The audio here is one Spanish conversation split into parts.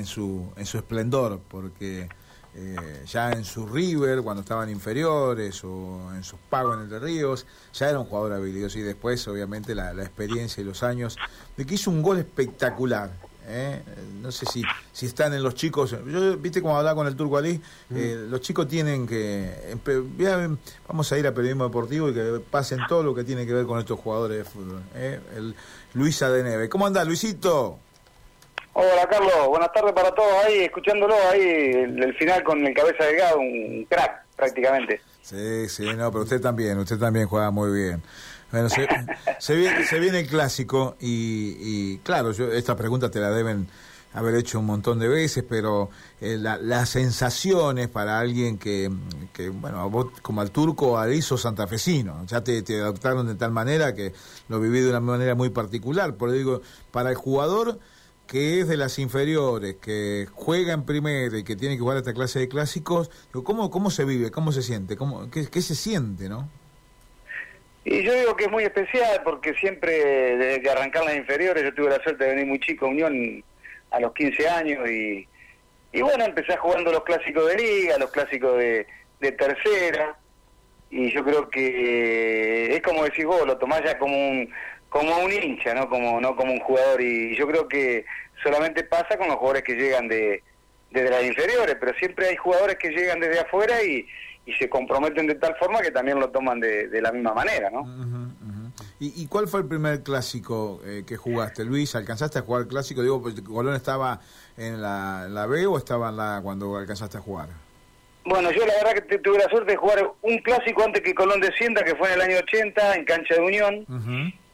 en, su, en su esplendor, porque eh, ya en su River, cuando estaban inferiores, o en sus pagos en el Ríos, ya era un jugador habilidoso y después, obviamente, la, la experiencia y los años de que hizo un gol espectacular. ¿eh? No sé si, si están en los chicos. Yo, viste cómo hablaba con el Turco Ali, eh, los chicos tienen que. Vamos a ir a periodismo deportivo y que pasen todo lo que tiene que ver con estos jugadores de fútbol. ¿eh? El Luisa de Neve. ¿Cómo anda, Luisito? Hola Carlos, buenas tardes para todos ahí, escuchándolo ahí el, final con el cabeza delgado, un crack prácticamente. Sí, sí, no, pero usted también, usted también juega muy bien. Bueno, se, se, viene, se viene el clásico y, y, claro, yo, esta pregunta te la deben haber hecho un montón de veces, pero eh, las sensaciones para alguien que, que, bueno, vos como al turco, al hizo santafesino, ya te, te adaptaron de tal manera que lo viví de una manera muy particular, por digo, para el jugador que es de las inferiores, que juega en primera y que tiene que jugar esta clase de clásicos, ¿cómo, cómo se vive? ¿Cómo se siente? ¿Cómo, qué, qué, se siente, no? Y yo digo que es muy especial porque siempre, desde que arrancar las inferiores, yo tuve la suerte de venir muy chico a Unión a los 15 años y, y bueno, empecé jugando los clásicos de liga, los clásicos de, de tercera y yo creo que es como decís vos, lo tomás ya como un como un hincha, no como no como un jugador y yo creo que solamente pasa con los jugadores que llegan de desde las inferiores, pero siempre hay jugadores que llegan desde afuera y, y se comprometen de tal forma que también lo toman de, de la misma manera, ¿no? ¿Y, ¿Y, cuál fue el primer clásico eh, que jugaste, Luis? ¿Alcanzaste a jugar clásico? Digo, pues, ¿Colón estaba en la, la B o estaba en la cuando alcanzaste a jugar? Bueno, yo la verdad que tuve la suerte de jugar un clásico antes que Colón descienda, que fue en el año 80, en cancha de Unión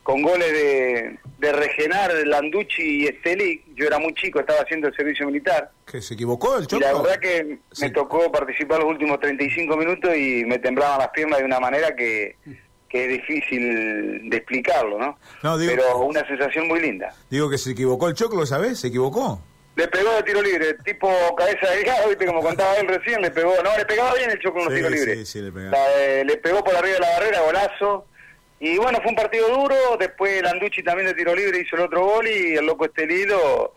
con goles de, de Regenar, Landucci y Esteli. Yo era muy chico, estaba haciendo el servicio militar. ¿Que se equivocó el Choco? Y la verdad que me tocó participar los últimos 35 minutos y me temblaban las piernas de una manera que, que es difícil de explicarlo, ¿no? no digo, Pero una sensación muy linda. Digo que se equivocó el Choclo, ¿sabes? ¿Se equivocó? Le pegó de tiro libre, tipo cabeza delgada, ¿viste? Como contaba él recién, le pegó. No, le pegaba bien el Choclo en los Sí, tiros sí, libres. sí, le pegaba. La, eh, le pegó por arriba de la barrera, golazo. Y bueno, fue un partido duro, después Landucci también de tiro libre hizo el otro gol y el loco Estelí lo,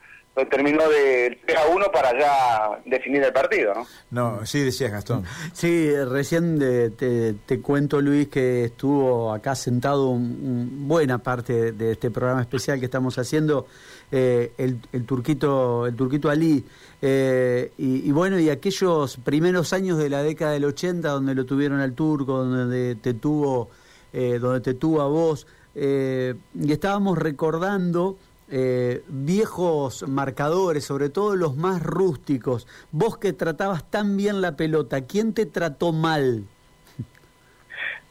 terminó de 3 a 1 para ya definir el partido, ¿no? No, sí decías Gastón. Sí, recién de- te, te cuento Luis que estuvo acá sentado un- un- buena parte de, de este programa especial que estamos haciendo eh, el, el turquito el turquito Ali eh, y, y bueno y aquellos primeros años de la década del 80 donde lo tuvieron al turco donde te tuvo eh, donde te tuvo a vos eh, y estábamos recordando eh, viejos marcadores, sobre todo los más rústicos. Vos que tratabas tan bien la pelota, ¿quién te trató mal?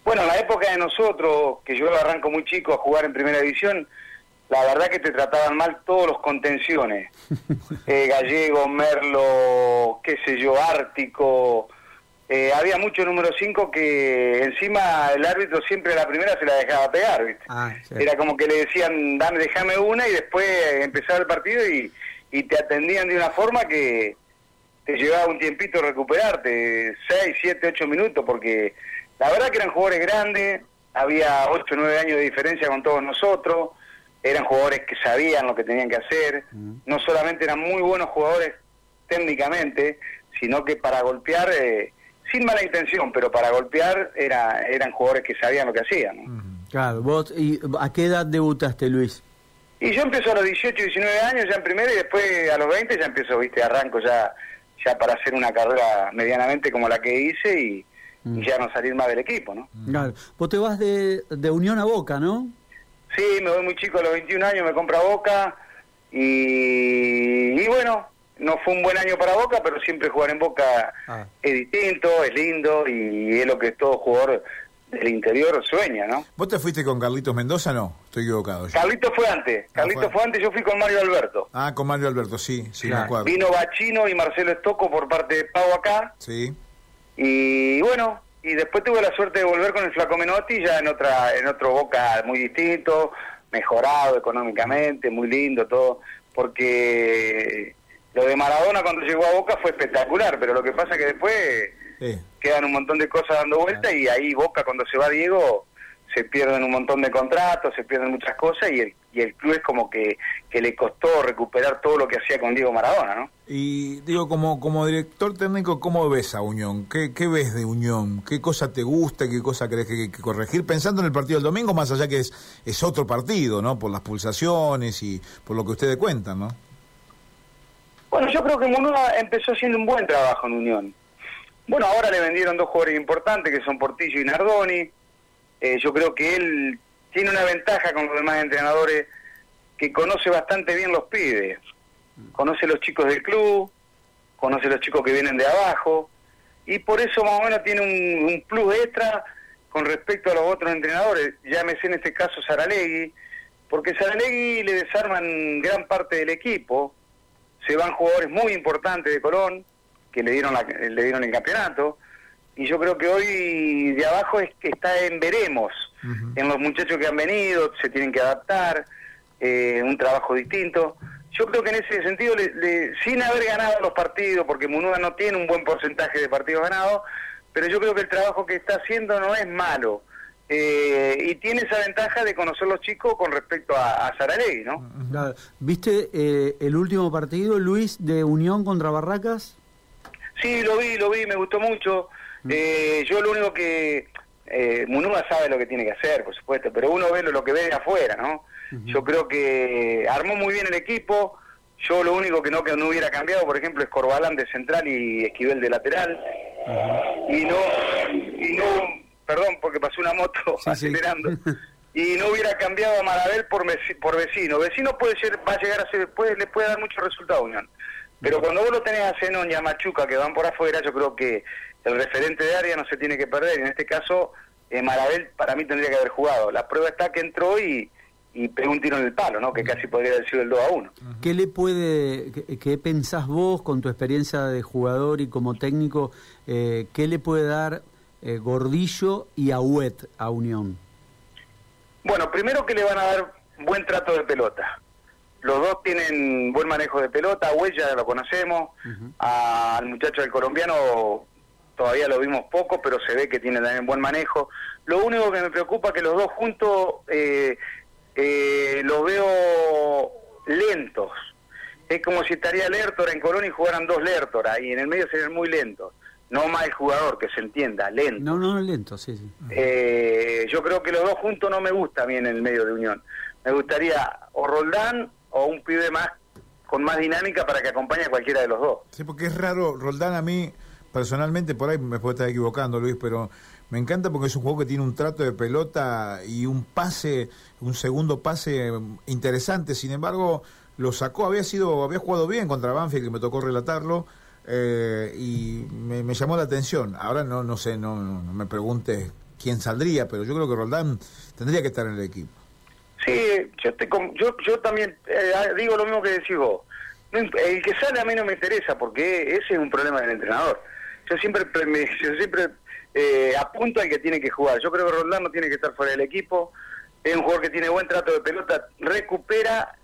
Bueno, en la época de nosotros, que yo arranco muy chico a jugar en primera división, la verdad que te trataban mal todos los contenciones. Eh, Gallego, Merlo, qué sé yo, Ártico. Eh, había mucho número 5 que encima el árbitro siempre a la primera se la dejaba pegar, ¿viste? Ah, sí. Era como que le decían, dame, déjame una y después empezaba el partido y, y te atendían de una forma que te llevaba un tiempito recuperarte, 6, 7, 8 minutos, porque la verdad que eran jugadores grandes, había 8, 9 años de diferencia con todos nosotros, eran jugadores que sabían lo que tenían que hacer, no solamente eran muy buenos jugadores técnicamente, sino que para golpear, eh, sin mala intención, pero para golpear era, eran jugadores que sabían lo que hacían. ¿no? Claro, vos, y, ¿a qué edad debutaste, Luis? Y yo empiezo a los 18, 19 años ya en primera y después a los 20 ya empiezo, viste, arranco ya ya para hacer una carrera medianamente como la que hice y, y ya no salir más del equipo, ¿no? Claro, vos te vas de, de Unión a Boca, ¿no? Sí, me voy muy chico a los 21 años, me compra Boca y, y bueno, no fue un buen año para Boca, pero siempre jugar en Boca Ah. es distinto, es lindo y es lo que todo jugador del interior sueña, ¿no? ¿Vos te fuiste con Carlitos Mendoza? No, estoy equivocado. yo. Carlito fue antes, Carlito fue. fue antes, yo fui con Mario Alberto. Ah, con Mario Alberto, sí, sí, me Claro. acuerdo. Vino Bachino y Marcelo Estocco por parte de Pau acá Sí. y bueno, y después tuve la suerte de volver con el Flaco Menotti ya en otra en otro Boca muy distinto, mejorado económicamente, muy lindo todo, porque lo de Maradona cuando llegó a Boca fue espectacular, pero lo que pasa que después Sí. quedan un montón de cosas dando vuelta y ahí Boca cuando se va Diego se pierden un montón de contratos, se pierden muchas cosas y el, y el club es como que, que le costó recuperar todo lo que hacía con Diego Maradona, ¿no? Y digo, como, como director técnico, ¿cómo ves a Unión? ¿Qué, ¿Qué ves de Unión? ¿Qué cosa te gusta? ¿Qué cosa crees que hay que corregir? Pensando en el partido del domingo, más allá que es, es otro partido, ¿no? Por las pulsaciones y por lo que ustedes cuentan, ¿no? Bueno, yo creo que Munúa empezó haciendo un buen trabajo en Unión. Bueno, ahora le vendieron dos jugadores importantes que son Portillo y Nardoni. Eh, yo creo que él tiene una ventaja con los demás entrenadores que conoce bastante bien los pibes. Conoce los chicos del club, conoce los chicos que vienen de abajo y por eso más o menos tiene un, un plus extra con respecto a los otros entrenadores. Llámese en este caso Saralegui, porque Saralegui le desarman gran parte del equipo. Se van jugadores muy importantes de Colón que le dieron, la, le dieron el campeonato. Y yo creo que hoy de abajo es que está en veremos, en los muchachos que han venido, se tienen que adaptar, eh, un trabajo distinto. Yo creo que en ese sentido, le, sin haber ganado los partidos, porque Munúa no tiene un buen porcentaje de partidos ganados, pero yo creo que el trabajo que está haciendo no es malo. Eh, y tiene esa ventaja de conocer los chicos con respecto a, a Saralegui, ¿no? ¿Viste eh, el último partido, Luis, de Unión contra Barracas? Sí, lo vi, lo vi, me gustó mucho. Mm. Eh, yo lo único que... Eh, Munúa sabe lo que tiene que hacer, por supuesto, pero uno ve lo, que ve de afuera, ¿no? Yo creo que armó muy bien el equipo. Yo lo único que no que no hubiera cambiado, por ejemplo, es Corbalán de central y Esquivel de lateral. Y no, y no, perdón, porque pasó una moto acelerando. y no hubiera cambiado a Marabel por, por vecino. Vecino puede ser, va a llegar a ser, puede, le puede dar mucho resultado Unión. Pero cuando vos lo tenés a Zenón y a Machuca que van por afuera, yo creo que el referente de área no se tiene que perder. En este caso, eh, Marabel para mí tendría que haber jugado. La prueba está que entró y, y pegó un tiro en el palo, ¿no? Que casi podría haber sido el 2 a 1. ¿Qué le puede, qué, pensás vos con tu experiencia de jugador y como técnico, eh, qué le puede dar eh, Gordillo y Ahuet a Unión? Bueno, primero que le van a dar buen trato de pelota. Los dos tienen buen manejo de pelota, Huella lo conocemos, al muchacho del colombiano todavía lo vimos poco, pero se ve que tiene también buen manejo. Lo único que me preocupa es que los dos juntos eh, eh, los veo lentos. Es como si estaría Lertora en Colón y jugaran dos Lertora, y en el medio serían muy lentos. No más el jugador, que se entienda, lento. No, no, lento, sí, sí. Eh, yo creo que los dos juntos no me gusta bien en el medio de Unión. Me gustaría o Roldán o un pibe más con más dinámica para que acompañe a cualquiera de los dos. Sí, porque es raro, Roldán a mí personalmente, por ahí me puedo estar equivocando Luis, pero me encanta porque es un juego que tiene un trato de pelota y un pase, un segundo pase interesante, sin embargo lo sacó, había sido, había jugado bien contra Banfield, que me tocó relatarlo, eh, y me, llamó la atención. Ahora no, no sé, no, me pregunte quién saldría, pero yo creo que Roldán tendría que estar en el equipo. Sí, yo, te, yo, yo también eh, ah, digo lo mismo que decís vos. El que sale a mí no me interesa porque ese es un problema del entrenador. Yo siempre me, yo siempre eh, apunto al que tiene que jugar. Yo creo que Roldán no tiene que estar fuera del equipo. Es un jugador que tiene buen trato de pelota, recupera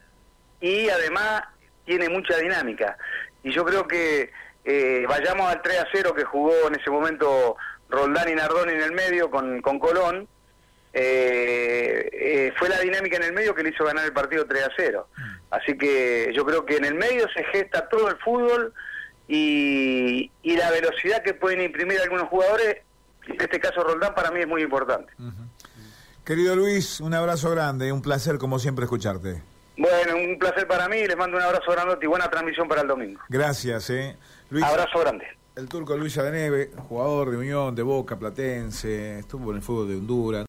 y además tiene mucha dinámica. Y yo creo que eh, vayamos al 3 a 0 que jugó en ese momento Roldán y Nardoni en el medio con, con Colón eh, eh, fue la dinámica en el medio que le hizo ganar el partido 3 a 0. Mm. Así que yo creo que en el medio se gesta todo el fútbol y, la velocidad que pueden imprimir algunos jugadores, en este caso Roldán, para mí es muy importante. Querido Luis, un abrazo grande, un placer como siempre escucharte. Bueno, un placer para mí, les mando un abrazo grande y buena transmisión para el domingo. Gracias, eh. Luis, abrazo grande. El turco Luis Adeneve, jugador de Unión, de Boca, Platense, estuvo en el fútbol de Honduras.